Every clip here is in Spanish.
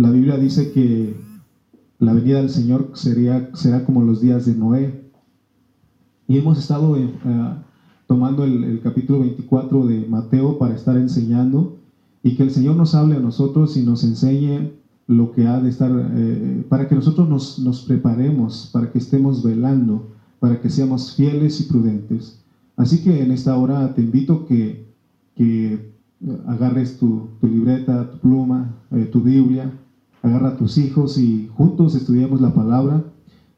la Biblia dice que la venida del Señor sería, será como los días de Noé. Y hemos estado eh, tomando el, capítulo 24 de Mateo para estar enseñando y que el Señor nos hable a nosotros y nos enseñe lo que ha de estar, eh, para que nosotros nos, nos, preparemos, para que estemos velando, para que seamos fieles y prudentes. Así que en esta hora te invito que, que agarres tu, tu, libreta, tu pluma, eh, tu Biblia, agarra a tus hijos y juntos estudiemos la palabra,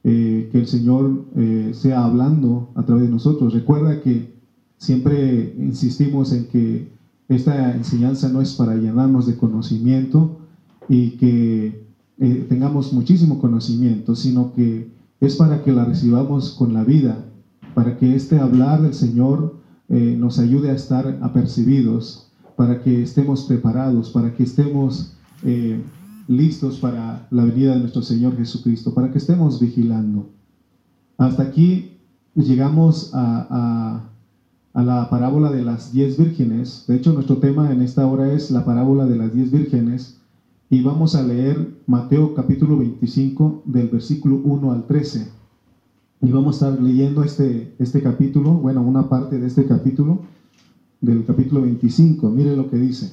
eh, que el Señor sea hablando a través de nosotros. Recuerda que siempre insistimos en que esta enseñanza no es para llenarnos de conocimiento y que eh, tengamos muchísimo conocimiento, sino que es para que la recibamos con la vida, para que este hablar del Señor eh, nos ayude a estar apercibidos, para que estemos preparados, para que estemos eh, listos para la venida de nuestro Señor Jesucristo, para que estemos vigilando. Hasta aquí llegamos a a la parábola de las diez vírgenes. De hecho, nuestro tema en esta hora es la parábola de las diez vírgenes. Y vamos a leer Mateo capítulo 25 del versículo 1 al 13. Y vamos a estar leyendo este, este capítulo, bueno, una parte de este capítulo, del capítulo 25. Mire lo que dice.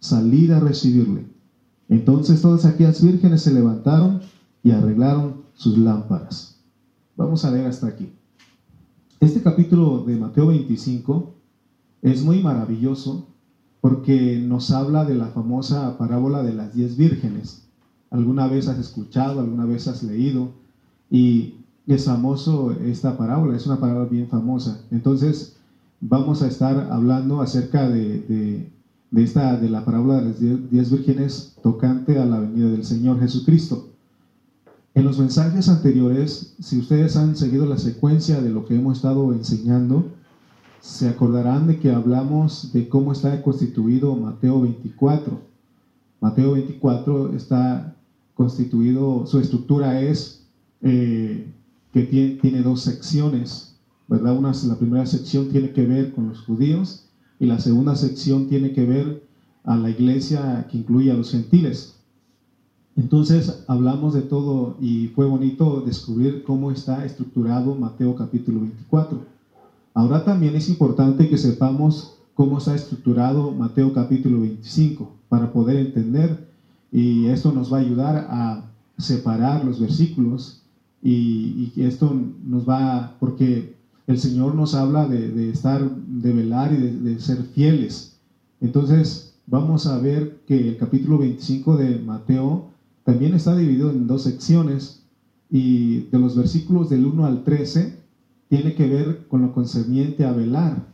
salid a recibirle. Entonces todas aquellas vírgenes se levantaron y arreglaron sus lámparas. Vamos a leer hasta aquí. Este capítulo de Mateo 25 es muy maravilloso porque nos habla de la famosa parábola de las diez vírgenes. ¿Alguna vez has escuchado, alguna vez has leído? Y es famoso esta parábola, es una parábola bien famosa. Entonces, vamos a estar hablando acerca de, esta, de la parábola de las diez vírgenes tocante a la venida del Señor Jesucristo. En los mensajes anteriores, si ustedes han seguido la secuencia de lo que hemos estado enseñando, se acordarán de que hablamos de cómo está constituido Mateo 24. Mateo 24 está constituido, su estructura es eh, que tiene, dos secciones, ¿verdad? Una, la primera sección tiene que ver con los judíos y la segunda sección tiene que ver a la iglesia que incluye a los gentiles. Entonces hablamos de todo y fue bonito descubrir cómo está estructurado Mateo capítulo 24. Ahora también es importante que sepamos cómo está estructurado Mateo capítulo 25 para poder entender y esto nos va a ayudar a separar los versículos y, esto nos va, porque el Señor nos habla de, estar, de velar y de, de ser fieles. Entonces vamos a ver que el capítulo 25 de Mateo también está dividido en dos secciones y de los versículos del 1 al 13 tiene que ver con lo concerniente a velar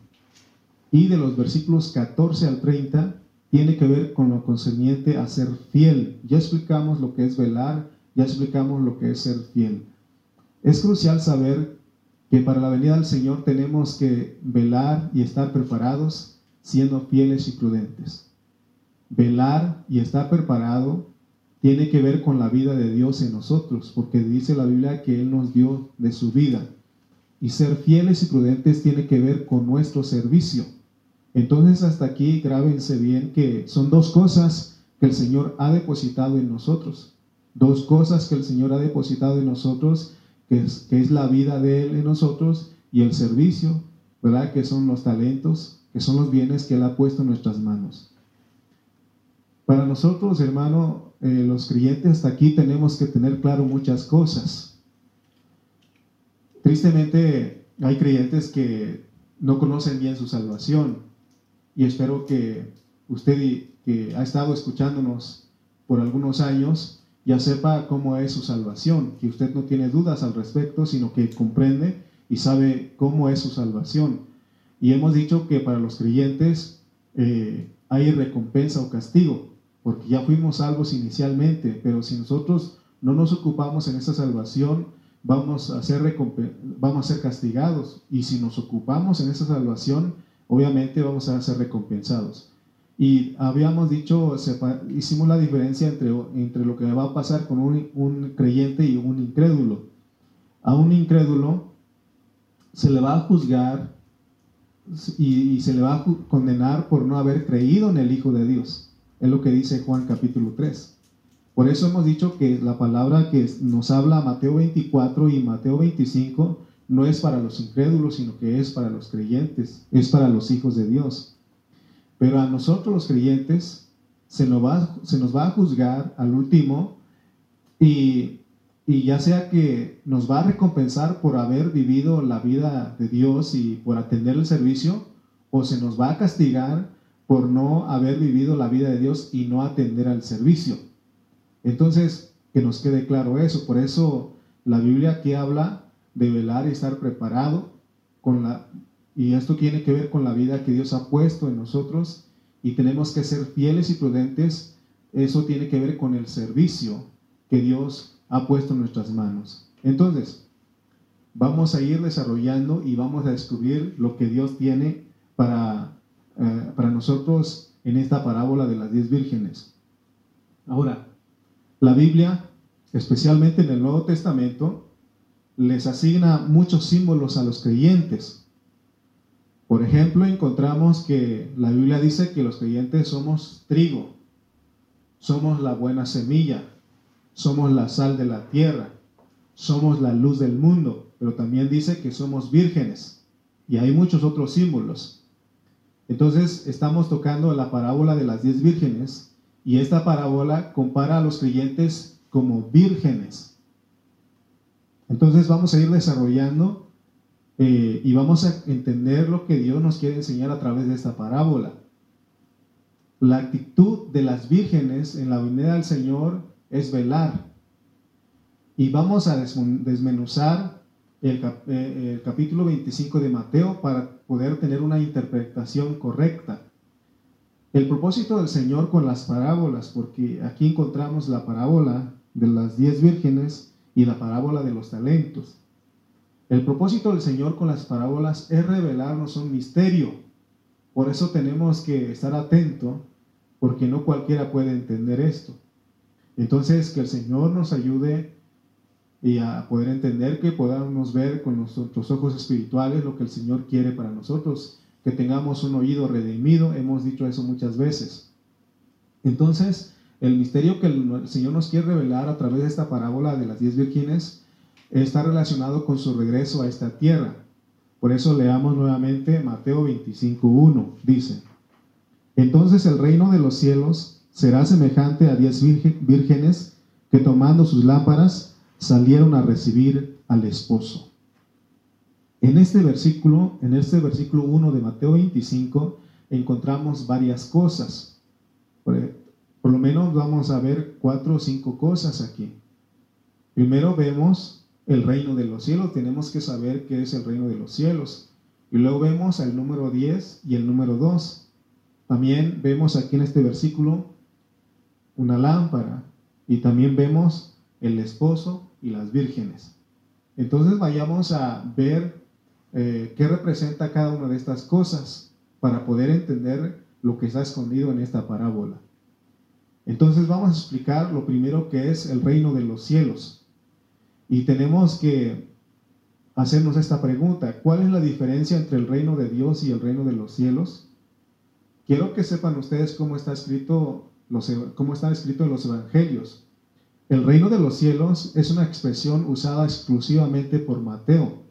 y de los versículos 14 al 30 tiene que ver con lo concerniente a ser fiel. Ya explicamos lo que es velar, ya explicamos lo que es ser fiel. Es crucial saber que para la venida del Señor tenemos que velar y estar preparados siendo fieles y prudentes. Velar y estar preparado tiene que ver con la vida de Dios en nosotros, porque dice la Biblia que Él nos dio de su vida. Y ser fieles y prudentes tiene que ver con nuestro servicio. Entonces hasta aquí grábense bien que son dos cosas que el Señor ha depositado en nosotros. Dos cosas que el Señor ha depositado en nosotros, que es, la vida de Él en nosotros y el servicio, ¿verdad? Que son los talentos, que son los bienes que Él ha puesto en nuestras manos. Para nosotros, hermano, eh, los creyentes hasta aquí tenemos que tener claro muchas cosas. Tristemente hay creyentes que no conocen bien su salvación y espero que usted que ha estado escuchándonos por algunos años ya sepa cómo es su salvación, que usted no tiene dudas al respecto, sino que comprende y sabe cómo es su salvación. Y hemos dicho que para los creyentes eh, hay recompensa o castigo. porque ya fuimos salvos inicialmente, pero si nosotros no nos ocupamos en esa salvación, vamos a ser, vamos a ser castigados. Y si nos ocupamos en esa salvación, obviamente vamos a ser recompensados. Y habíamos dicho, hicimos la diferencia entre, entre lo que va a pasar con un, un creyente y un incrédulo. A un incrédulo se le va a juzgar y, se le va a condenar por no haber creído en el Hijo de Dios. Es lo que dice Juan capítulo 3. Por eso hemos dicho que la palabra que nos habla Mateo 24 y Mateo 25 no es para los incrédulos, sino que es para los creyentes, es para los hijos de Dios. Pero a nosotros los creyentes se nos va, a juzgar al último y, y ya sea que nos va a recompensar por haber vivido la vida de Dios y por atender el servicio, o se nos va a castigar por no haber vivido la vida de Dios y no atender al servicio. Entonces, que nos quede claro eso. Por eso la Biblia aquí habla de velar y estar preparado con la y esto tiene que ver con la vida que Dios ha puesto en nosotros y tenemos que ser fieles y prudentes. Eso tiene que ver con el servicio que Dios ha puesto en nuestras manos. Entonces, vamos a ir desarrollando y vamos a descubrir lo que Dios tiene para, eh, para nosotros en esta parábola de las diez vírgenes. Ahora, la Biblia, especialmente en el Nuevo Testamento, les asigna muchos símbolos a los creyentes. Por ejemplo, encontramos que la Biblia dice que los creyentes somos trigo, somos la buena semilla, somos la sal de la tierra, somos la luz del mundo, pero también dice que somos vírgenes y hay muchos otros símbolos. Entonces estamos tocando la parábola de las diez vírgenes y esta parábola compara a los creyentes como vírgenes. Entonces vamos a ir desarrollando eh, y vamos a entender lo que Dios nos quiere enseñar a través de esta parábola. La actitud de las vírgenes en la venida del Señor es velar. Y vamos a desmenuzar el, eh, capítulo 25 de Mateo para poder tener una interpretación correcta. El propósito del Señor con las parábolas, porque aquí encontramos la parábola de las diez vírgenes y la parábola de los talentos. El propósito del Señor con las parábolas es revelarnos un misterio. Por eso tenemos que estar atentos, porque no cualquiera puede entender esto. Entonces, que el Señor nos ayude y a poder entender que podamos ver con nuestros ojos espirituales lo que el Señor quiere para nosotros, que tengamos un oído redimido, hemos dicho eso muchas veces. Entonces, el misterio que el Señor nos quiere revelar a través de esta parábola de las diez vírgenes está relacionado con su regreso a esta tierra. Por eso leamos nuevamente Mateo 25.1. Dice, entonces el reino de los cielos será semejante a diez vírgenes que tomando sus lámparas salieron a recibir al esposo. En este versículo, en este versículo 1 de Mateo 25, encontramos varias cosas. Por, por lo menos vamos a ver cuatro o cinco cosas aquí. Primero vemos el reino de los cielos, tenemos que saber qué es el reino de los cielos. Y luego vemos el número 10 y el número 2. También vemos aquí en este versículo una lámpara y también vemos el esposo y las vírgenes. Entonces vayamos a ver eh, qué representa cada una de estas cosas para poder entender lo que está escondido en esta parábola. Entonces vamos a explicar lo primero que es el reino de los cielos. Y tenemos que hacernos esta pregunta, ¿cuál es la diferencia entre el reino de Dios y el reino de los cielos? Quiero que sepan ustedes cómo está escrito los, cómo está escrito en los evangelios. El reino de los cielos es una expresión usada exclusivamente por Mateo,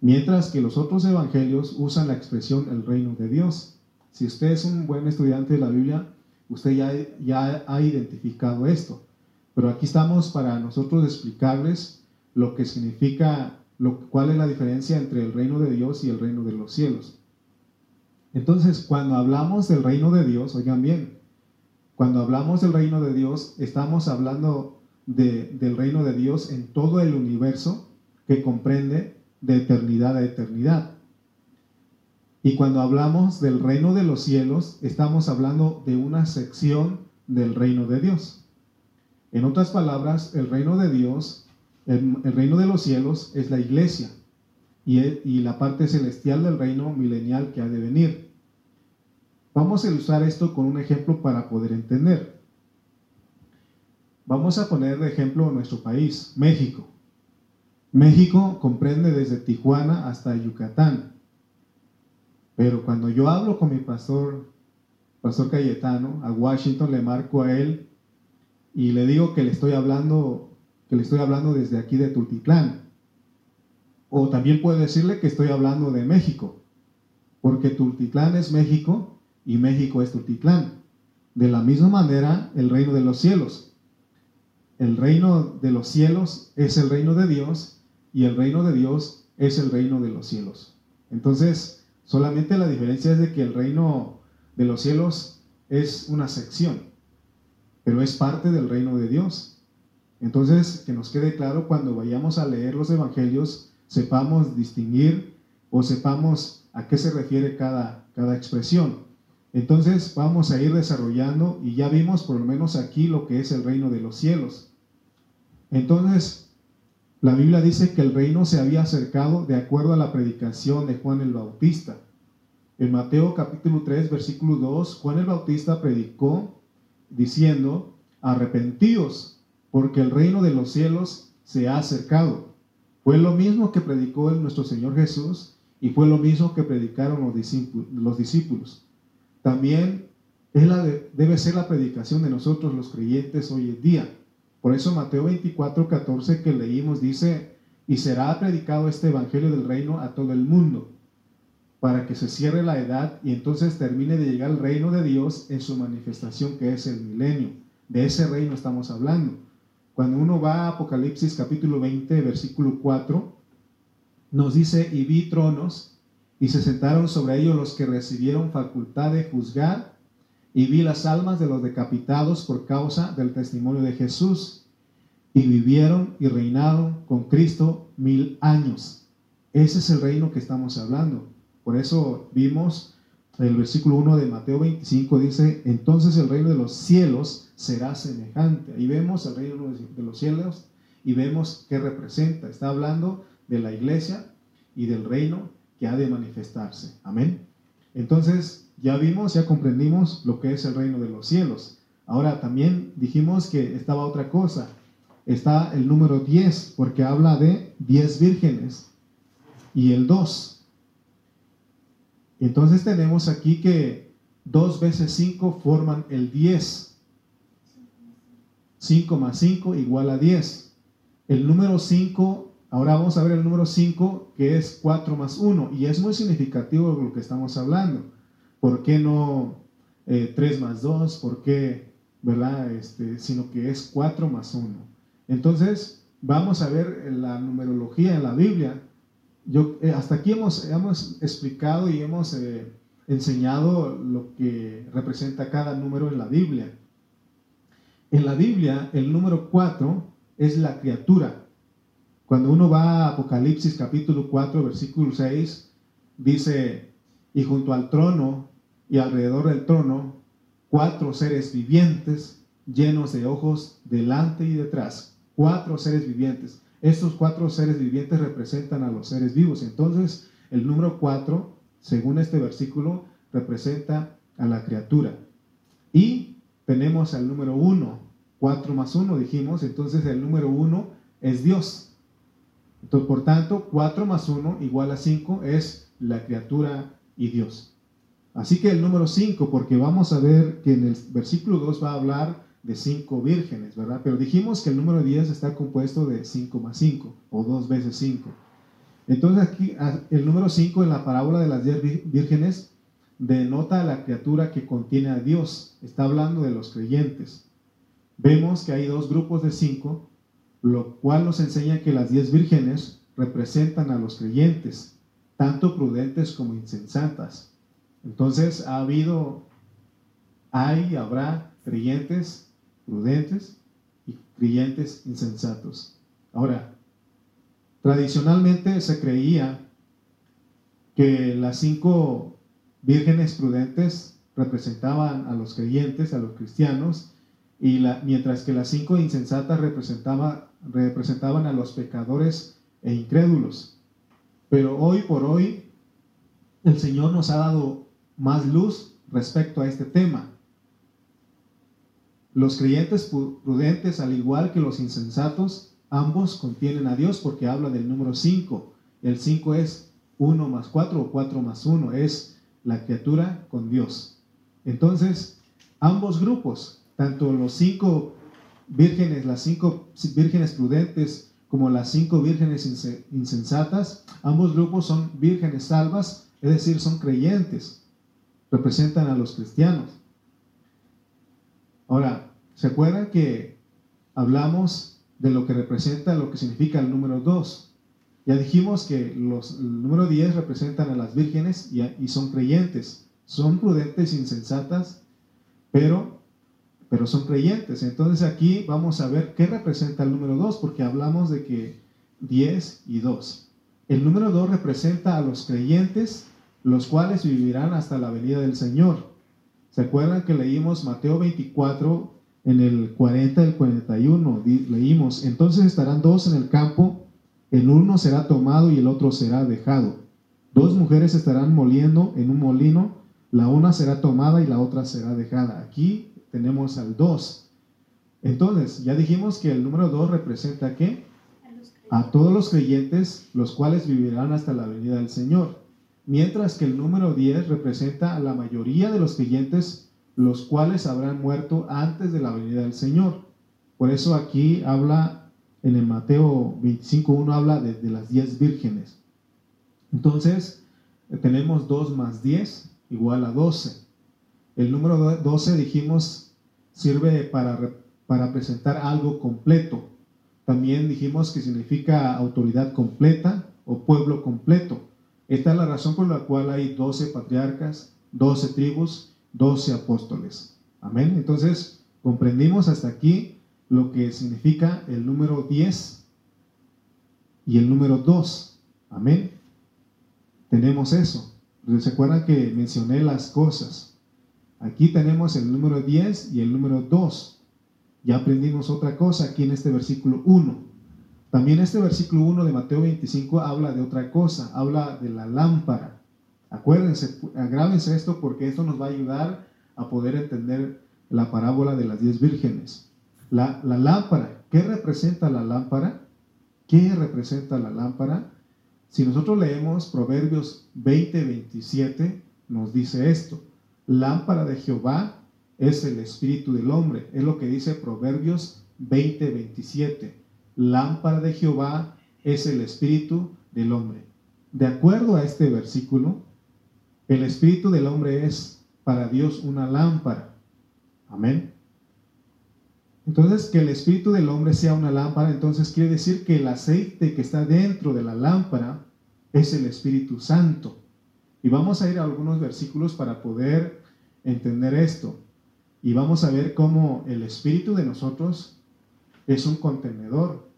mientras que los otros evangelios usan la expresión el reino de Dios. Si usted es un buen estudiante de la Biblia, usted ya, ya ha identificado esto. Pero aquí estamos para nosotros explicarles lo que significa, lo, cuál es la diferencia entre el reino de Dios y el reino de los cielos. Entonces, cuando hablamos del reino de Dios, oigan bien, cuando hablamos del reino de Dios, estamos hablando del reino de Dios en todo el universo que comprende de eternidad a eternidad. Y cuando hablamos del reino de los cielos, estamos hablando de una sección del reino de Dios. En otras palabras, el reino de Dios, el, reino de los cielos es la iglesia y, y la parte celestial del reino milenial que ha de venir. Vamos a ilustrar esto con un ejemplo para poder entender. Vamos a poner de ejemplo nuestro país, México. México comprende desde Tijuana hasta Yucatán. Pero cuando yo hablo con mi pastor, pastor Cayetano, a Washington le marco a él y le digo que le estoy hablando, que le estoy hablando desde aquí de Tultitlán. O también puedo decirle que estoy hablando de México, porque Tultitlán es México y México es Tultitlán. De la misma manera, el reino de los cielos. El reino de los cielos es el reino de Dios y el reino de Dios es el reino de los cielos. Entonces, solamente la diferencia es de que el reino de los cielos es una sección, pero es parte del reino de Dios. Entonces, que nos quede claro cuando vayamos a leer los evangelios, sepamos distinguir o sepamos a qué se refiere cada, cada expresión. Entonces vamos a ir desarrollando y ya vimos por lo menos aquí lo que es el reino de los cielos. Entonces, la Biblia dice que el reino se había acercado de acuerdo a la predicación de Juan el Bautista. En Mateo capítulo 3, versículo 2, Juan el Bautista predicó diciendo, arrepentíos, porque el reino de los cielos se ha acercado. Fue lo mismo que predicó nuestro Señor Jesús y fue lo mismo que predicaron los discípulos. También debe ser la predicación de nosotros los creyentes hoy en día. Por eso Mateo 24, 14 que leímos dice, y será predicado este Evangelio del reino a todo el mundo, para que se cierre la edad y entonces termine de llegar el reino de Dios en su manifestación que es el milenio. De ese reino estamos hablando. Cuando uno va a Apocalipsis capítulo 20, versículo 4, nos dice, y vi tronos, y se sentaron sobre ellos los que recibieron facultad de juzgar y vi las almas de los decapitados por causa del testimonio de Jesús, y vivieron y reinaron con Cristo mil años. Ese es el reino que estamos hablando. Por eso vimos el versículo 1 de Mateo 25, dice, entonces el reino de los cielos será semejante. Ahí vemos el reino de los cielos y vemos qué representa. Está hablando de la iglesia y del reino que ha de manifestarse. Amén. Entonces, ya vimos, ya comprendimos lo que es el reino de los cielos. Ahora también dijimos que estaba otra cosa. Está el número 10, porque habla de 10 vírgenes. Y el 2. Entonces tenemos aquí que 2 veces 5 forman el 10. 5 más 5 igual a 10. El número 5, ahora vamos a ver el número 5, que es 4 más 1. Y es muy significativo lo que estamos hablando. ¿Por qué no 3 eh, más 2? ¿Por qué, verdad? Este, sino que es 4 más 1. Entonces, vamos a ver la numerología en la Biblia. Eh, hasta aquí hemos, hemos explicado y hemos eh, enseñado lo que representa cada número en la Biblia. En la Biblia, el número 4 es la criatura. Cuando uno va a Apocalipsis capítulo 4, versículo 6, dice, y junto al trono y alrededor del trono cuatro seres vivientes llenos de ojos delante y detrás. Cuatro seres vivientes. Estos cuatro seres vivientes representan a los seres vivos. Entonces, el número cuatro, según este versículo, representa a la criatura. Y tenemos al número uno. Cuatro más uno dijimos. Entonces, el número uno es Dios. Entonces, por tanto, cuatro más uno igual a cinco es la criatura y Dios. Así que el número 5, porque vamos a ver que en el versículo 2 va a hablar de cinco vírgenes, ¿verdad? Pero dijimos que el número 10 está compuesto de 5 más 5, o 2 veces 5. Entonces aquí el número 5 en la parábola de las 10 vírgenes denota a la criatura que contiene a Dios. Está hablando de los creyentes. Vemos que hay dos grupos de 5, lo cual nos enseña que las 10 vírgenes representan a los creyentes tanto prudentes como insensatas. Entonces ha habido, hay habrá creyentes prudentes y creyentes insensatos. Ahora, tradicionalmente se creía que las cinco vírgenes prudentes representaban a los creyentes, a los cristianos, y la, mientras que las cinco insensatas representaba, representaban a los pecadores e incrédulos. Pero hoy por hoy el Señor nos ha dado más luz respecto a este tema. Los creyentes prudentes, al igual que los insensatos, ambos contienen a Dios porque habla del número 5. El 5 es 1 más 4 o 4 más 1, es la criatura con Dios. Entonces, ambos grupos, tanto los cinco vírgenes, las cinco vírgenes prudentes, como las cinco vírgenes insensatas, ambos grupos son vírgenes salvas, es decir, son creyentes, representan a los cristianos. Ahora, ¿se acuerdan que hablamos de lo que representa, lo que significa el número 2? Ya dijimos que los, el número 10 representan a las vírgenes y, son creyentes, son prudentes, insensatas, pero pero son creyentes. Entonces aquí vamos a ver qué representa el número 2, porque hablamos de que 10 y 2. El número 2 representa a los creyentes, los cuales vivirán hasta la venida del Señor. ¿Se acuerdan que leímos Mateo 24 en el 40 y el 41? Leímos, entonces estarán dos en el campo, el uno será tomado y el otro será dejado. Dos mujeres estarán moliendo en un molino, la una será tomada y la otra será dejada. Aquí tenemos al 2. Entonces, ya dijimos que el número 2 representa qué? A todos los creyentes, los cuales vivirán hasta la venida del Señor. Mientras que el número 10 representa a la mayoría de los creyentes, los cuales habrán muerto antes de la venida del Señor. Por eso aquí habla, en el Mateo 25.1 habla de, las 10 vírgenes. Entonces, tenemos 2 más 10 igual a 12. El número 12 dijimos sirve para, para presentar algo completo. También dijimos que significa autoridad completa o pueblo completo. Esta es la razón por la cual hay 12 patriarcas, 12 tribus, 12 apóstoles. Amén. Entonces, comprendimos hasta aquí lo que significa el número 10 y el número 2. Amén. Tenemos eso. ¿Se acuerdan que mencioné las cosas? Aquí tenemos el número 10 y el número 2. Ya aprendimos otra cosa aquí en este versículo 1. También este versículo 1 de Mateo 25 habla de otra cosa, habla de la lámpara. Acuérdense, agrábense esto porque esto nos va a ayudar a poder entender la parábola de las 10 vírgenes. La, la lámpara, ¿qué representa la lámpara? ¿Qué representa la lámpara? Si nosotros leemos Proverbios 20, 27, nos dice esto. Lámpara de Jehová es el espíritu del hombre. Es lo que dice Proverbios 20, 27. Lámpara de Jehová es el espíritu del hombre. De acuerdo a este versículo, el espíritu del hombre es para Dios una lámpara. Amén. Entonces, que el espíritu del hombre sea una lámpara, entonces quiere decir que el aceite que está dentro de la lámpara es el Espíritu Santo. Y vamos a ir a algunos versículos para poder entender esto. Y vamos a ver cómo el Espíritu de nosotros es un contenedor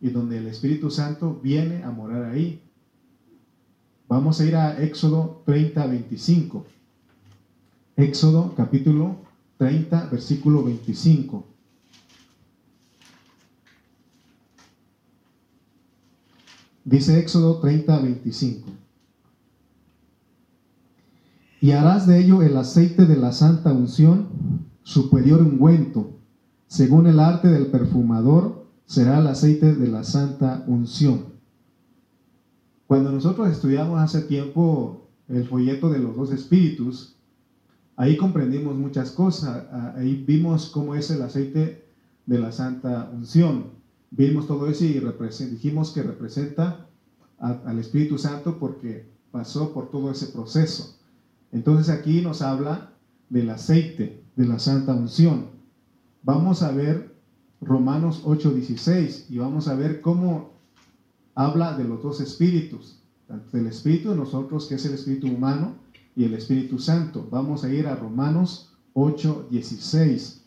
y donde el Espíritu Santo viene a morar ahí. Vamos a ir a Éxodo 30, 25. Éxodo capítulo 30, versículo 25. Dice Éxodo 30, 25 y harás de ello el aceite de la santa unción, superior ungüento. Según el arte del perfumador, será el aceite de la santa unción. Cuando nosotros estudiamos hace tiempo el folleto de los dos espíritus, ahí comprendimos muchas cosas. Ahí vimos cómo es el aceite de la santa unción. Vimos todo eso y dijimos que representa al Espíritu Santo porque pasó por todo ese proceso. Entonces aquí nos habla del aceite, de la santa unción. Vamos a ver Romanos 8:16 y vamos a ver cómo habla de los dos espíritus, del espíritu de nosotros, que es el espíritu humano, y el Espíritu Santo. Vamos a ir a Romanos 8:16.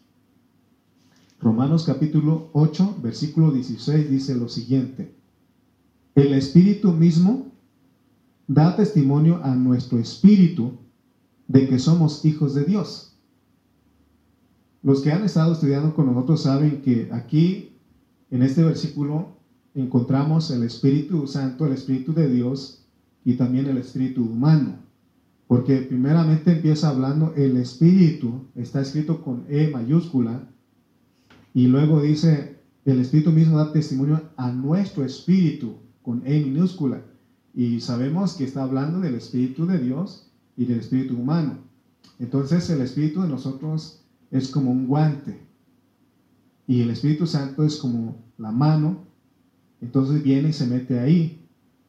Romanos capítulo 8, versículo 16 dice lo siguiente. El Espíritu mismo da testimonio a nuestro espíritu de que somos hijos de Dios. los que han estado estudiando con nosotros saben que aquí, en este versículo, encontramos el Espíritu Santo, el Espíritu de Dios y también el Espíritu humano. Porque primeramente empieza hablando el Espíritu, está escrito con E mayúscula, y luego dice, el Espíritu mismo da testimonio a nuestro Espíritu, con E minúscula. Y sabemos que está hablando del Espíritu de Dios y del Espíritu humano. Entonces el Espíritu de nosotros es como un guante. Y el Espíritu Santo es como la mano. Entonces viene y se mete ahí.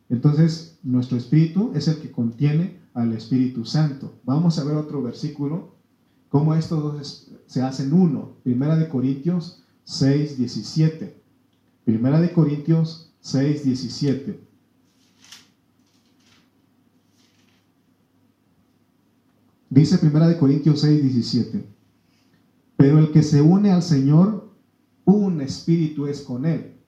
Entonces nuestro Espíritu es el que contiene al Espíritu Santo. Vamos a ver otro versículo, cómo estos dos se hacen uno. Primera de Corintios 6, 17. Primera de Corintios 6, 17. Dice Primera de Corintios 6, 17. Pero el que se une al Señor, un espíritu es con él.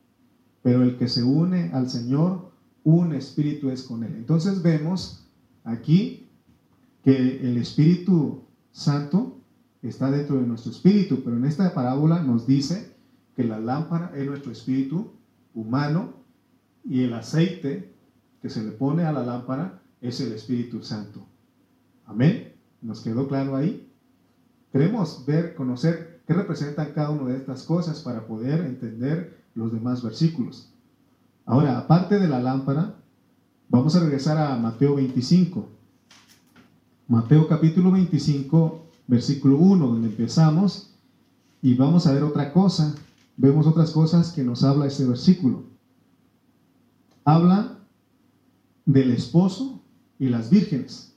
Pero el que se une al Señor, un espíritu es con él. Entonces vemos aquí que el Espíritu Santo está dentro de nuestro espíritu, pero en esta parábola nos dice que la lámpara es nuestro espíritu humano y el aceite que se le pone a la lámpara es el Espíritu Santo. Amén. ¿Nos quedó claro ahí? Queremos ver, conocer qué representan cada una de estas cosas para poder entender los demás versículos. Ahora, aparte de la lámpara, vamos a regresar a Mateo 25. Mateo capítulo 25, versículo 1, donde empezamos, y vamos a ver otra cosa. Vemos otras cosas que nos habla este versículo. Habla del esposo y las vírgenes.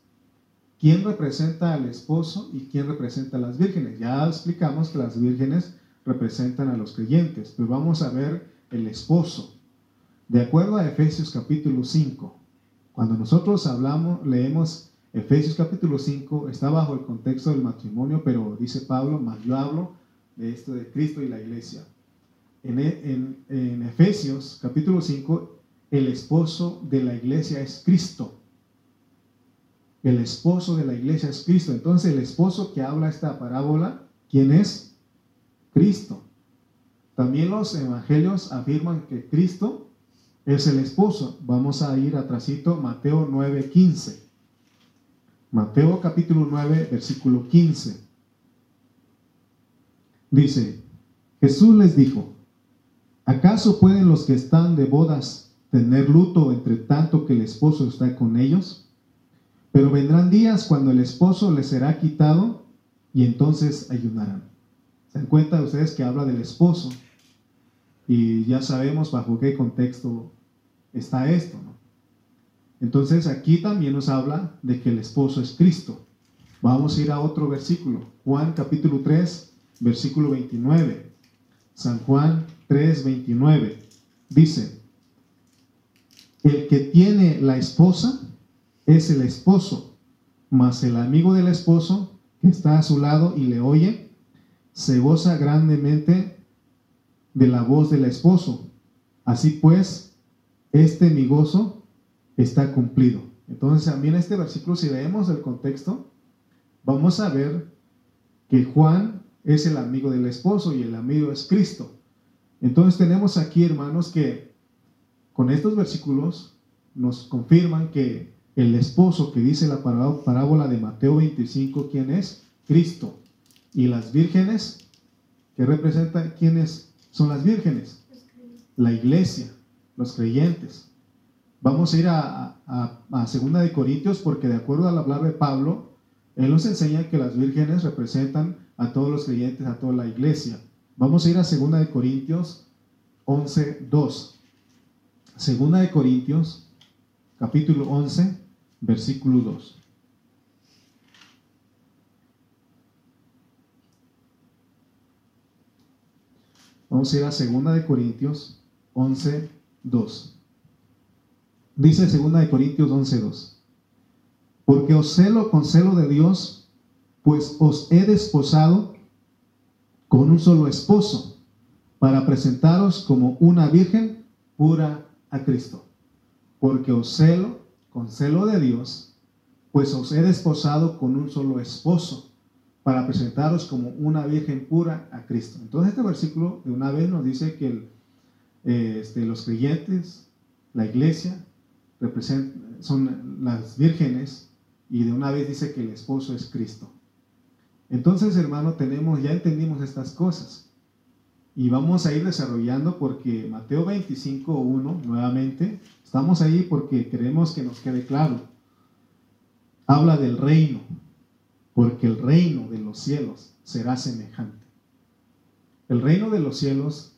¿Quién representa al esposo y quién representa a las vírgenes? Ya explicamos que las vírgenes representan a los creyentes, pero vamos a ver el esposo. De acuerdo a Efesios capítulo 5, cuando nosotros hablamos, leemos Efesios capítulo 5, está bajo el contexto del matrimonio, pero dice Pablo, más yo hablo de esto de Cristo y la iglesia. En, en, en Efesios capítulo 5, el esposo de la iglesia es Cristo. El esposo de la iglesia es Cristo. Entonces el esposo que habla esta parábola, ¿quién es? Cristo. También los evangelios afirman que Cristo es el esposo. Vamos a ir atrásito, Mateo 9:15. Mateo capítulo 9, versículo 15. Dice, Jesús les dijo, ¿acaso pueden los que están de bodas tener luto entre tanto que el esposo está con ellos? Pero vendrán días cuando el esposo les será quitado y entonces ayunarán. ¿Se cuenta ustedes que habla del esposo? Y ya sabemos bajo qué contexto está esto. ¿no? Entonces aquí también nos habla de que el esposo es Cristo. Vamos a ir a otro versículo. Juan capítulo 3, versículo 29. San Juan 3, 29. Dice, el que tiene la esposa, es el esposo, mas el amigo del esposo que está a su lado y le oye, se goza grandemente de la voz del esposo. Así pues, este mi gozo está cumplido. Entonces, también este versículo, si leemos el contexto, vamos a ver que Juan es el amigo del esposo y el amigo es Cristo. Entonces tenemos aquí, hermanos, que con estos versículos nos confirman que el esposo que dice la parábola de Mateo 25, ¿quién es? Cristo. Y las vírgenes, ¿qué representan quiénes son las vírgenes? La iglesia, los creyentes. Vamos a ir a, a, Segunda de Corintios porque de acuerdo al hablar de Pablo, él nos enseña que las vírgenes representan a todos los creyentes, a toda la iglesia. Vamos a ir a Segunda de Corintios 11, 2. Segunda de Corintios, capítulo 11, versículo 2. Vamos a ir a 2 de Corintios 11, 2. Dice 2 de Corintios 11, 2. Porque os celo con celo de Dios, pues os he desposado con un solo esposo, para presentaros como una virgen pura a Cristo. Porque os celo con celo de Dios, pues os he desposado con un solo esposo, para presentaros como una virgen pura a Cristo. Entonces este versículo de una vez nos dice que eh, este, los creyentes, la iglesia, son las vírgenes y de una vez dice que el esposo es Cristo. Entonces, hermano, tenemos, ya entendimos estas cosas. Y vamos a ir desarrollando porque Mateo 25.1, nuevamente, estamos ahí porque queremos que nos quede claro. Habla del reino, porque el reino de los cielos será semejante. El reino de los cielos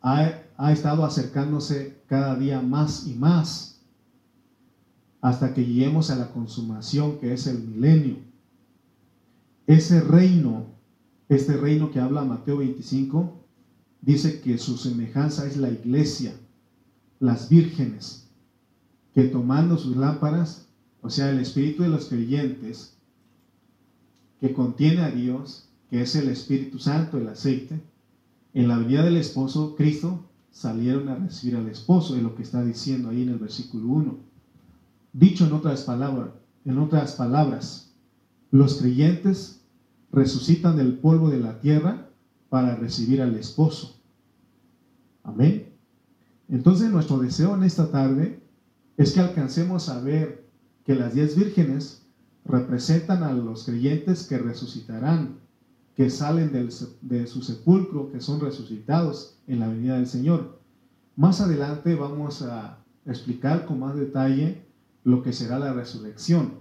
ha, ha estado acercándose cada día más y más hasta que lleguemos a la consumación que es el milenio. Ese reino, este reino que habla Mateo 25, dice que su semejanza es la iglesia, las vírgenes, que tomando sus lámparas, o sea, el espíritu de los creyentes, que contiene a Dios, que es el Espíritu Santo, el aceite, en la venida del esposo, Cristo, salieron a recibir al esposo, es lo que está diciendo ahí en el versículo 1. Dicho en otras palabras, en otras palabras, los creyentes resucitan del polvo de la tierra para recibir al esposo. Amén. Entonces nuestro deseo en esta tarde es que alcancemos a ver que las diez vírgenes representan a los creyentes que resucitarán, que salen de su sepulcro, que son resucitados en la venida del Señor. Más adelante vamos a explicar con más detalle lo que será la resurrección.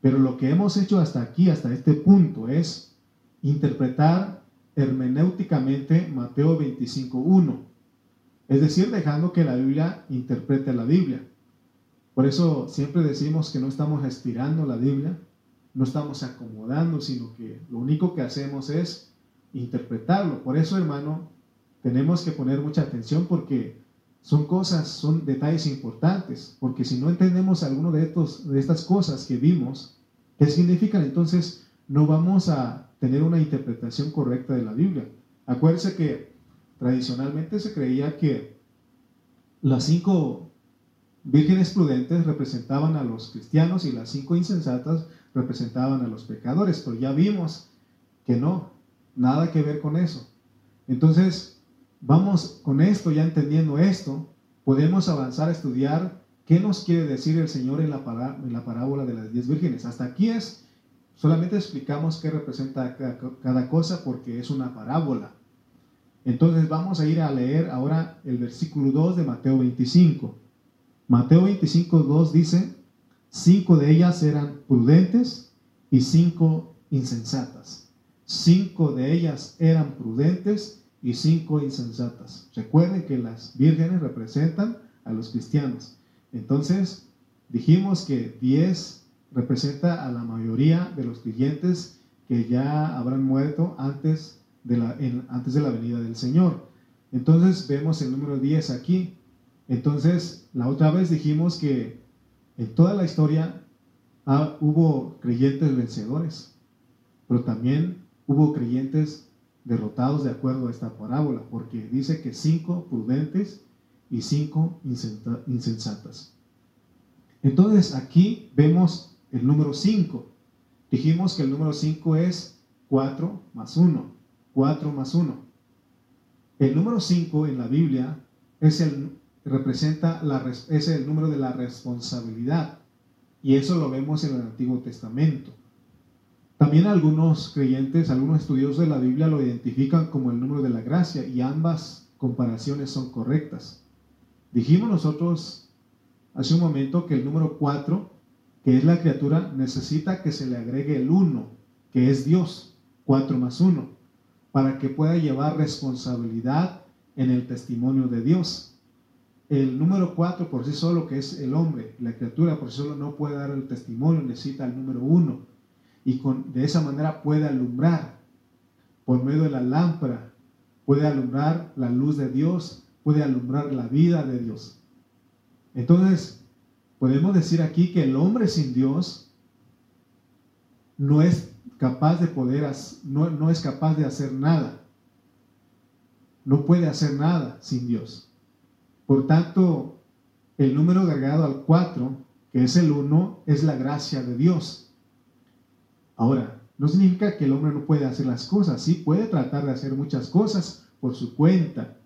Pero lo que hemos hecho hasta aquí, hasta este punto, es interpretar hermenéuticamente Mateo 25.1. Es decir, dejando que la Biblia interprete la Biblia. Por eso siempre decimos que no estamos estirando la Biblia, no estamos acomodando, sino que lo único que hacemos es interpretarlo. Por eso, hermano, tenemos que poner mucha atención porque son cosas, son detalles importantes, porque si no entendemos alguno de, estos, de estas cosas que vimos, ¿qué significan? Entonces no vamos a tener una interpretación correcta de la Biblia. Acuérdense que tradicionalmente se creía que las cinco vírgenes prudentes representaban a los cristianos y las cinco insensatas representaban a los pecadores, pero ya vimos que no, nada que ver con eso. Entonces, vamos con esto, ya entendiendo esto, podemos avanzar a estudiar qué nos quiere decir el Señor en la, parábola de las diez vírgenes. Hasta aquí es, solamente explicamos qué representa cada cosa porque es una parábola. Entonces vamos a ir a leer ahora el versículo 2 de Mateo 25. Mateo 25, 2 dice, cinco de ellas eran prudentes y cinco insensatas. Cinco de ellas eran prudentes y cinco insensatas. Recuerden que las vírgenes representan a los cristianos. Entonces, dijimos que 10 representa a la mayoría de los creyentes que ya habrán muerto antes de la, antes de la venida del Señor. Entonces vemos el número 10 aquí. Entonces, la otra vez dijimos que en toda la historia ah, hubo creyentes vencedores, pero también hubo creyentes derrotados de acuerdo a esta parábola, porque dice que cinco prudentes y cinco insensatas. Entonces aquí vemos el número 5. Dijimos que el número 5 es 4 más 1. 4 más 1. El número 5 en la Biblia es el, representa la, es el número de la responsabilidad. Y eso lo vemos en el Antiguo Testamento. También algunos creyentes, algunos estudiosos de la Biblia lo identifican como el número de la gracia y ambas comparaciones son correctas. Dijimos nosotros hace un momento que el número 4, que es la criatura, necesita que se le agregue el 1, que es Dios, 4 más 1, para que pueda llevar responsabilidad en el testimonio de Dios. El número 4 por sí solo, que es el hombre, la criatura por sí solo no puede dar el testimonio, necesita el número 1 y con, de esa manera puede alumbrar por medio de la lámpara, puede alumbrar la luz de Dios, puede alumbrar la vida de Dios. Entonces, podemos decir aquí que el hombre sin Dios no es capaz de poder, no, no es capaz de hacer nada. No puede hacer nada sin Dios. Por tanto, el número agregado al 4, que es el 1, es la gracia de Dios. Ahora, no significa que el hombre no puede hacer las cosas, sí puede tratar de hacer muchas cosas por su cuenta,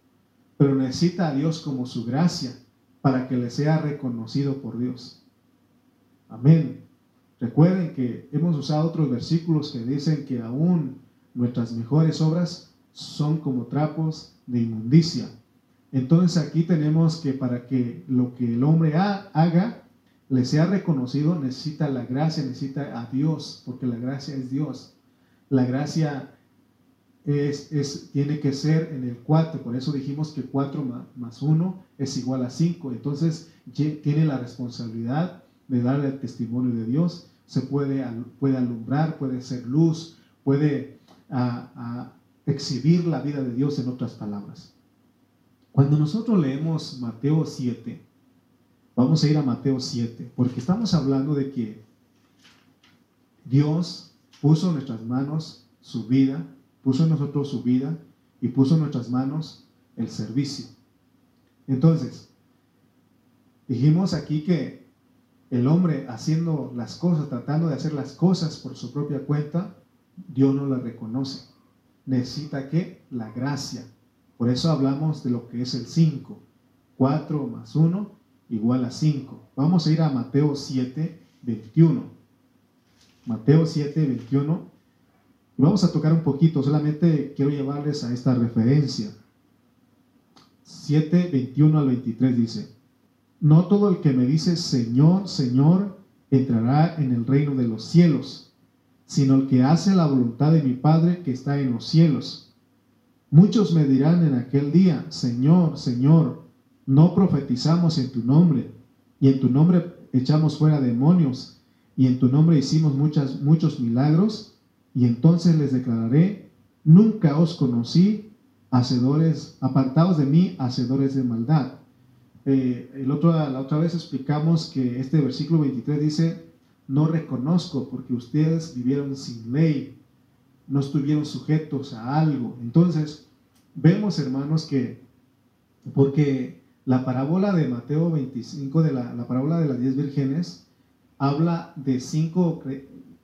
pero necesita a Dios como su gracia para que le sea reconocido por Dios. Amén. Recuerden que hemos usado otros versículos que dicen que aún nuestras mejores obras son como trapos de inmundicia. Entonces aquí tenemos que para que lo que el hombre haga le sea reconocido, necesita la gracia, necesita a Dios, porque la gracia es Dios. La gracia es, tiene que ser en el 4, por eso dijimos que 4 más 1 es igual a 5. Entonces tiene la responsabilidad de darle el testimonio de Dios, se puede, puede alumbrar, puede ser luz, puede exhibir la vida de Dios en otras palabras. Cuando nosotros leemos Mateo 7, vamos a ir a Mateo 7, porque estamos hablando de que Dios puso en nuestras manos su vida, puso en nosotros su vida y puso en nuestras manos el servicio. Entonces, dijimos aquí que el hombre haciendo las cosas, tratando de hacer las cosas por su propia cuenta, Dios no la reconoce. Necesita que la gracia. Por eso hablamos de lo que es el 5. 4 más 1 igual a 5. Vamos a ir a Mateo 7, 21. Mateo 7, 21. Y vamos a tocar un poquito, solamente quiero llevarles a esta referencia. 7, 21 al 23 dice, no todo el que me dice Señor, Señor, entrará en el reino de los cielos sino el que hace la voluntad de mi Padre que está en los cielos. Muchos me dirán en aquel día, Señor, Señor, no profetizamos en tu nombre, y en tu nombre echamos fuera demonios, y en tu nombre hicimos muchas, muchos milagros, y entonces les declararé, nunca os conocí, hacedores, apartados de mí, hacedores de maldad. Eh, el otro, la otra vez explicamos que este versículo 23 dice, no reconozco porque ustedes vivieron sin ley, no estuvieron sujetos a algo. Entonces, vemos hermanos que, porque la parábola de Mateo 25, de la, la parábola de las diez vírgenes, habla de cinco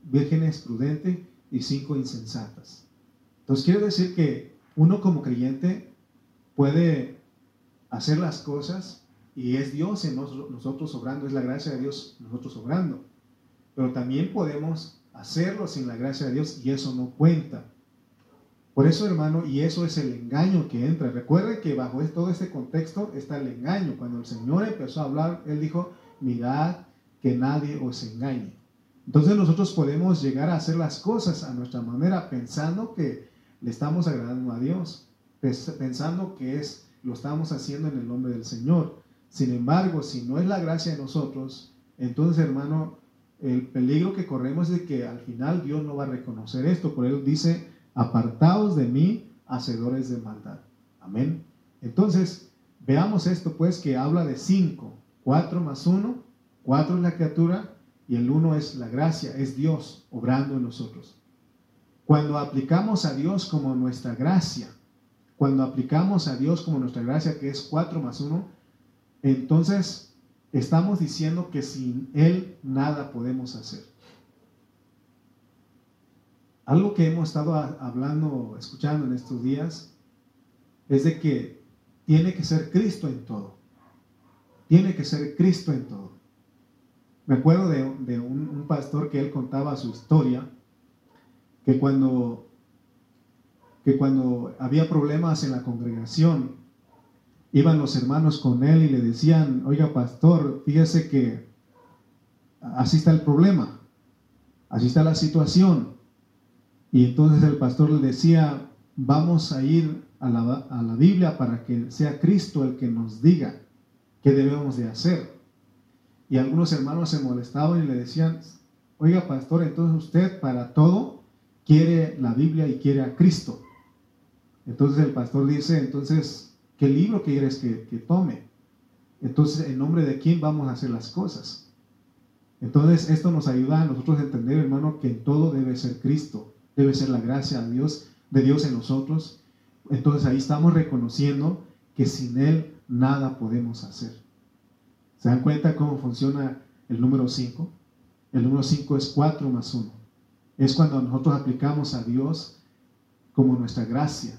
vírgenes prudentes y cinco insensatas. Entonces, quiere decir que uno como creyente puede hacer las cosas y es Dios en nosotros obrando, es la gracia de Dios nosotros obrando pero también podemos hacerlo sin la gracia de Dios y eso no cuenta. Por eso, hermano, y eso es el engaño que entra. Recuerde que bajo todo este contexto está el engaño. Cuando el Señor empezó a hablar, Él dijo, mirad que nadie os engañe. Entonces nosotros podemos llegar a hacer las cosas a nuestra manera pensando que le estamos agradando a Dios, pensando que es lo estamos haciendo en el nombre del Señor. Sin embargo, si no es la gracia de nosotros, entonces, hermano, el peligro que corremos es de que al final Dios no va a reconocer esto. Por eso dice, apartaos de mí, hacedores de maldad. Amén. Entonces, veamos esto pues que habla de cinco. Cuatro más uno. Cuatro es la criatura y el uno es la gracia, es Dios obrando en nosotros. Cuando aplicamos a Dios como nuestra gracia, cuando aplicamos a Dios como nuestra gracia, que es cuatro más uno, entonces estamos diciendo que sin Él nada podemos hacer. Algo que hemos estado hablando, escuchando en estos días, es de que tiene que ser Cristo en todo. Tiene que ser Cristo en todo. Me acuerdo de, un, un, pastor que él contaba su historia, que cuando, que cuando había problemas en la congregación, iban los hermanos con él y le decían, oiga pastor, fíjese que así está el problema, así está la situación. Y entonces el pastor le decía, vamos a ir a la, a la Biblia para que sea Cristo el que nos diga qué debemos de hacer. Y algunos hermanos se molestaban y le decían, oiga pastor, entonces usted para todo quiere la Biblia y quiere a Cristo. Entonces el pastor dice, entonces ¿Qué libro quieres que, que tome? Entonces, ¿en nombre de quién vamos a hacer las cosas? Entonces, esto nos ayuda a nosotros a entender, hermano, que en todo debe ser Cristo, debe ser la gracia de Dios, de Dios en nosotros. Entonces, ahí estamos reconociendo que sin Él nada podemos hacer. ¿Se dan cuenta cómo funciona el número 5? El número 5 es 4 más 1. es cuando nosotros aplicamos a Dios como nuestra gracia.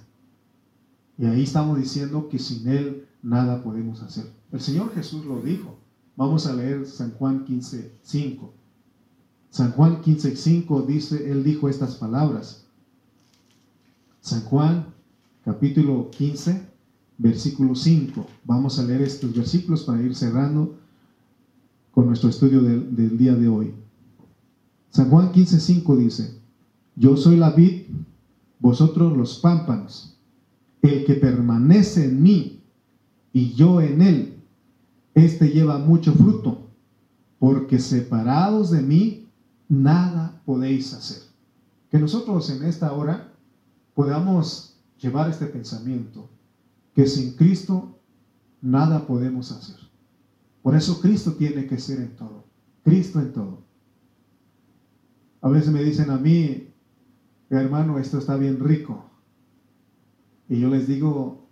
Y ahí estamos diciendo que sin Él nada podemos hacer. El Señor Jesús lo dijo. Vamos a leer San Juan 15, 5. San Juan 15, 5 dice, Él dijo estas palabras. San Juan capítulo 15, versículo 5. Vamos a leer estos versículos para ir cerrando con nuestro estudio del, del día de hoy. San Juan 15, 5 dice, yo soy la vid, vosotros los pámpanos. El que permanece en mí y yo en él, este lleva mucho fruto, porque separados de mí, nada podéis hacer. Que nosotros en esta hora podamos llevar este pensamiento, que sin Cristo nada podemos hacer. Por eso Cristo tiene que ser en todo, Cristo en todo. A veces me dicen a mí, hermano, esto está bien rico. Y yo les digo,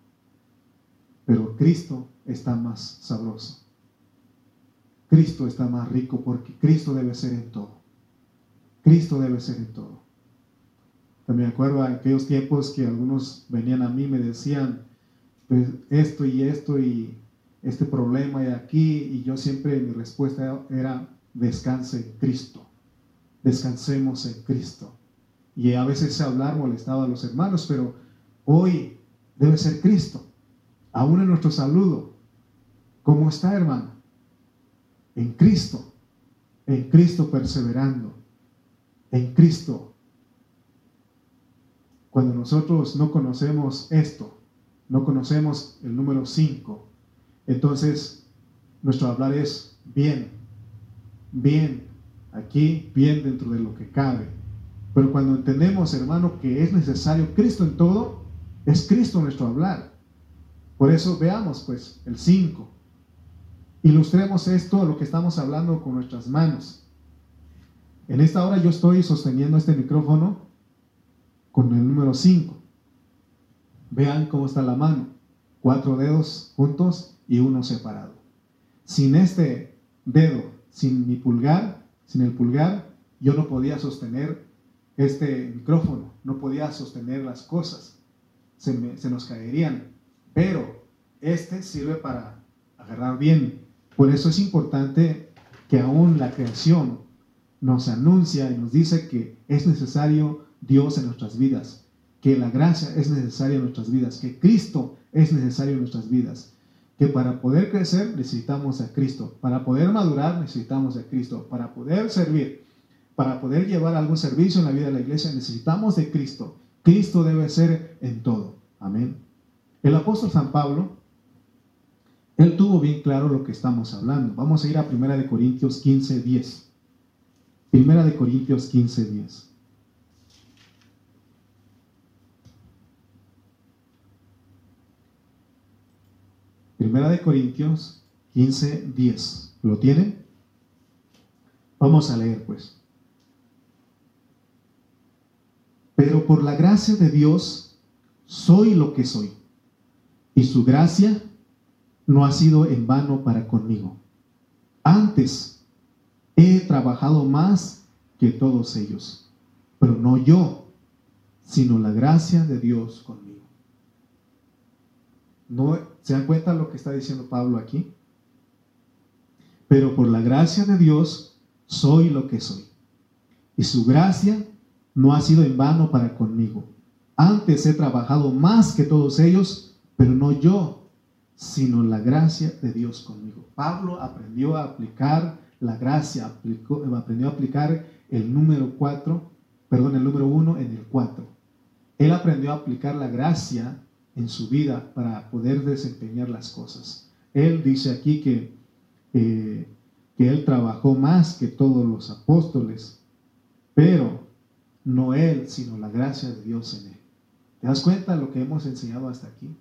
pero Cristo está más sabroso. Cristo está más rico porque Cristo debe ser en todo. Cristo debe ser en todo. Me acuerdo en aquellos tiempos que algunos venían a mí y me decían, pues esto y esto y este problema y aquí, y yo siempre mi respuesta era, descanse en Cristo, descansemos en Cristo. Y a veces hablar molestaba a los hermanos, pero hoy debe ser Cristo, aún en nuestro saludo. ¿Cómo está, hermano? En Cristo, en Cristo perseverando, en Cristo cuando nosotros no conocemos esto, no conocemos el número 5, entonces nuestro hablar es bien, bien, aquí, bien dentro de lo que cabe. Pero cuando entendemos, hermano, que es necesario Cristo en todo, es Cristo nuestro hablar. Por eso veamos, pues, el 5. Ilustremos esto, lo que estamos hablando con nuestras manos. En esta hora yo estoy sosteniendo este micrófono con el número 5. Vean cómo está la mano. Cuatro dedos juntos y uno separado. Sin este dedo, sin mi pulgar, sin el pulgar, yo no podía sostener este micrófono, no podía sostener las cosas. Se, nos caerían. Pero este sirve para agarrar bien. Por eso es importante que aún la creación nos anuncia y nos dice que es necesario Dios en nuestras vidas, que la gracia es necesaria en nuestras vidas, que Cristo es necesario en nuestras vidas, que para poder crecer necesitamos a Cristo, para poder madurar necesitamos a Cristo, para poder servir, para poder llevar algún servicio en la vida de la iglesia necesitamos de Cristo. Cristo debe ser en todo. Amén. El apóstol San Pablo, él tuvo bien claro lo que estamos hablando. Vamos a ir a 1 Corintios 15, 10. Primera de Corintios 15, 10. Primera de Corintios 15, 10. ¿Lo tienen? Vamos a leer pues. Pero por la gracia de Dios soy lo que soy. Y su gracia no ha sido en vano para conmigo. Antes he trabajado más que todos ellos, pero no yo, sino la gracia de Dios conmigo. ¿No se dan cuenta lo que está diciendo Pablo aquí? Pero por la gracia de Dios soy lo que soy. Y su gracia no ha sido en vano para conmigo. Antes he trabajado más que todos ellos, pero no yo, sino la gracia de Dios conmigo. Pablo aprendió a aplicar la gracia, aprendió a aplicar el número 4, perdón, el número 1 en el 4. Él aprendió a aplicar la gracia en su vida para poder desempeñar las cosas. Él dice aquí que, que él trabajó más que todos los apóstoles, pero no él, sino la gracia de Dios en él. ¿Te das cuenta de lo que hemos enseñado hasta aquí?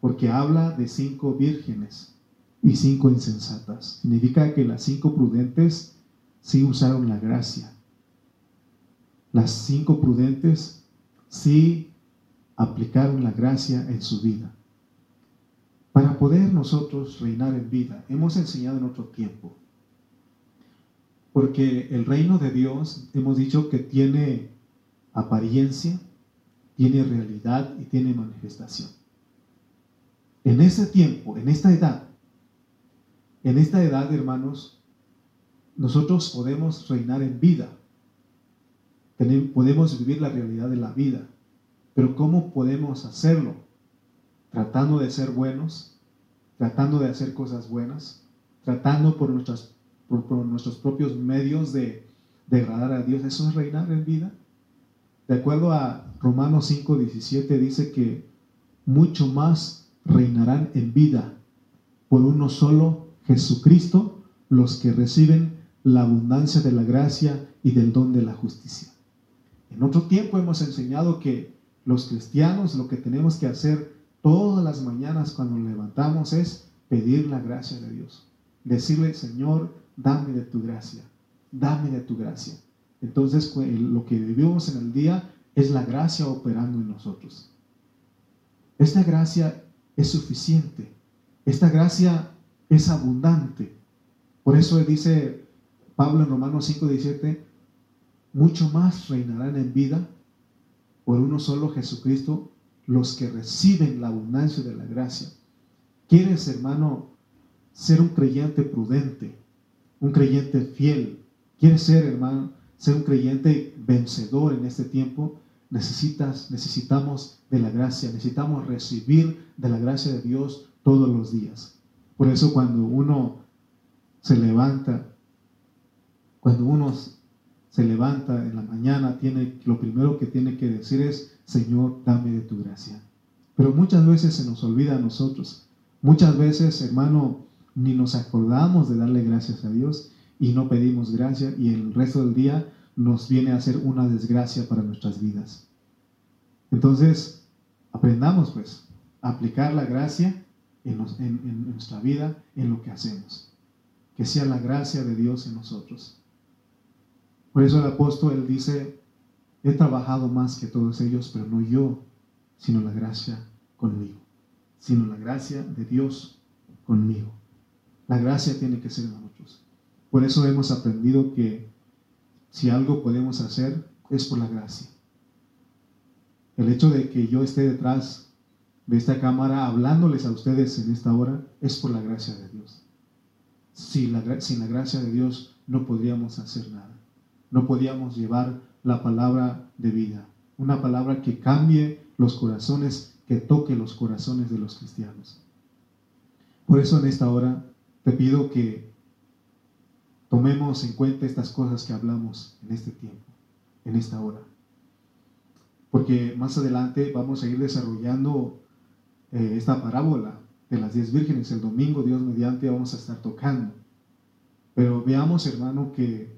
Porque habla de cinco vírgenes y cinco insensatas. Significa que las cinco prudentes sí usaron la gracia. Las cinco prudentes sí aplicaron la gracia en su vida. Para poder nosotros reinar en vida, hemos enseñado en otro tiempo. Porque el reino de Dios, hemos dicho que tiene apariencia, tiene realidad y tiene manifestación. En ese tiempo, en esta edad, en esta edad, hermanos, nosotros podemos reinar en vida. Podemos vivir la realidad de la vida. Pero ¿cómo podemos hacerlo? Tratando de ser buenos, tratando de hacer cosas buenas, tratando por, nuestras, por, nuestros propios medios de, de agradar a Dios. ¿Eso es reinar en vida? De acuerdo a Romanos 5, 17, dice que mucho más reinarán en vida por uno solo, Jesucristo, los que reciben la abundancia de la gracia y del don de la justicia. En otro tiempo hemos enseñado que los cristianos lo que tenemos que hacer todas las mañanas cuando nos levantamos es pedir la gracia de Dios. Decirle, Señor, dame de tu gracia, dame de tu gracia. Entonces lo que vivimos en el día es la gracia operando en nosotros. Esta gracia es suficiente. Esta gracia es abundante. Por eso dice Pablo en Romanos 5, 17, mucho más reinarán en vida por uno solo Jesucristo los que reciben la abundancia de la gracia. ¿Quieres, hermano, ser un creyente prudente, un creyente fiel? ¿Quieres ser, hermano, ser un creyente vencedor en este tiempo? necesitas, necesitamos de la gracia, necesitamos recibir de la gracia de Dios todos los días. Por eso cuando uno se levanta, cuando uno se levanta en la mañana, tiene, lo primero que tiene que decir es, Señor, dame de tu gracia. Pero muchas veces se nos olvida a nosotros. Muchas veces, hermano, ni nos acordamos de darle gracias a Dios y no pedimos gracia y el resto del día nos viene a ser una desgracia para nuestras vidas. Entonces, aprendamos pues a aplicar la gracia en, en, nuestra vida, en lo que hacemos. Que sea la gracia de Dios en nosotros. Por eso el apóstol, él dice, he trabajado más que todos ellos, pero no yo, sino la gracia conmigo. Sino la gracia de Dios conmigo. La gracia tiene que ser en nosotros. Por eso hemos aprendido que si algo podemos hacer, es por la gracia. El hecho de que yo esté detrás de esta cámara hablándoles a ustedes en esta hora es por la gracia de Dios. Sin la, sin la gracia de Dios no podríamos hacer nada. No podríamos llevar la palabra de vida. Una palabra que cambie los corazones, que toque los corazones de los cristianos. Por eso en esta hora te pido que Tomemos en cuenta estas cosas que hablamos en este tiempo, en esta hora. Porque más adelante vamos a ir desarrollando eh, esta parábola de las diez vírgenes. El domingo, Dios mediante, vamos a estar tocando. Pero veamos, hermano, que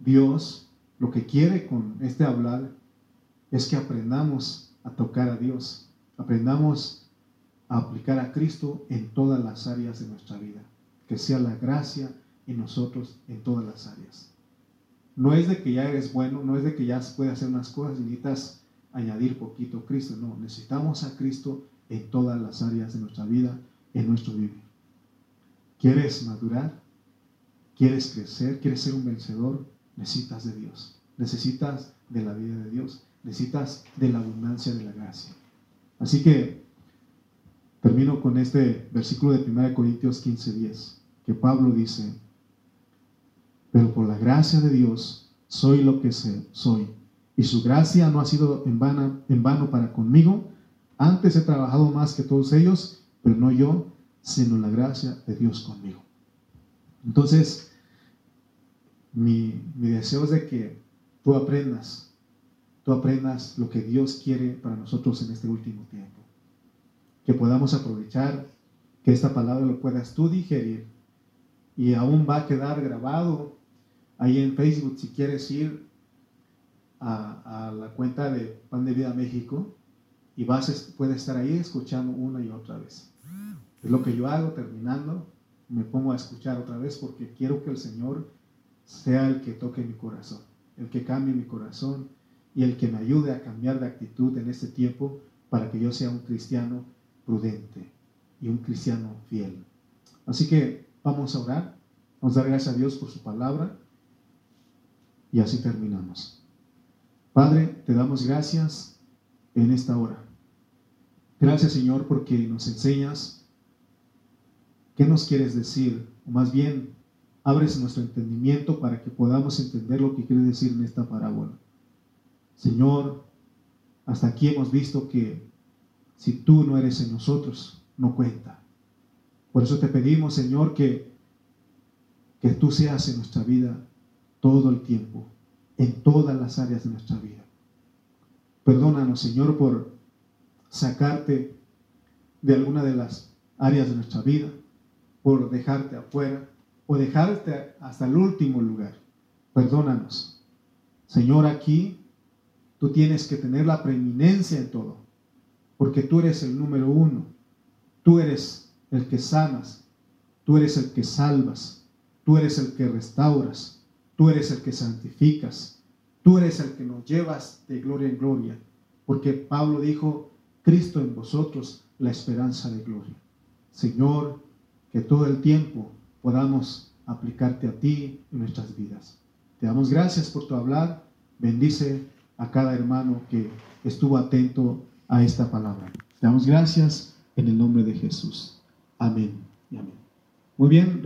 Dios lo que quiere con este hablar es que aprendamos a tocar a Dios, aprendamos a aplicar a Cristo en todas las áreas de nuestra vida, que sea la gracia en nosotros en todas las áreas. No es de que ya eres bueno, no es de que ya puedes hacer unas cosas y necesitas añadir poquito Cristo, no, necesitamos a Cristo en todas las áreas de nuestra vida, en nuestro vivir. ¿Quieres madurar? ¿Quieres crecer? ¿Quieres ser un vencedor? Necesitas de Dios, necesitas de la vida de Dios, necesitas de la abundancia de la gracia. Así que termino con este versículo de 1 Corintios 15, 10, que Pablo dice, pero por la gracia de Dios soy lo que soy. Y su gracia no ha sido en, en vano para conmigo. Antes he trabajado más que todos ellos, pero no yo, sino la gracia de Dios conmigo. Entonces, mi, mi deseo es de que tú aprendas, tú aprendas lo que Dios quiere para nosotros en este último tiempo. Que podamos aprovechar, que esta palabra lo puedas tú digerir y aún va a quedar grabado ahí en Facebook, si quieres ir a, la cuenta de Pan de Vida México y vas, puedes estar ahí escuchando una y otra vez. Es lo que yo hago terminando, me pongo a escuchar otra vez porque quiero que el Señor sea el que toque mi corazón, el que cambie mi corazón y el que me ayude a cambiar de actitud en este tiempo para que yo sea un cristiano prudente y un cristiano fiel. Así que vamos a orar, vamos a dar gracias a Dios por su palabra Y así terminamos. Padre, te damos gracias en esta hora. Gracias Señor porque nos enseñas qué nos quieres decir, o más bien abres nuestro entendimiento para que podamos entender lo que quieres decir en esta parábola. Señor, hasta aquí hemos visto que si tú no eres en nosotros, no cuenta. Por eso te pedimos, Señor, que, que tú seas en nuestra vida todo el tiempo, en todas las áreas de nuestra vida. Perdónanos, Señor, por sacarte de alguna de las áreas de nuestra vida, por dejarte afuera o dejarte hasta el último lugar. Perdónanos. Señor, aquí tú tienes que tener la preeminencia en todo, porque tú eres el número uno. Tú eres el que sanas, tú eres el que salvas, tú eres el que restauras, tú eres el que santificas, tú eres el que nos llevas de gloria en gloria, porque Pablo dijo, Cristo en vosotros, la esperanza de gloria. Señor, que todo el tiempo podamos aplicarte a ti en nuestras vidas. Te damos gracias por tu hablar. Bendice a cada hermano que estuvo atento a esta palabra. Te damos gracias en el nombre de Jesús. Amén y amén. Muy bien.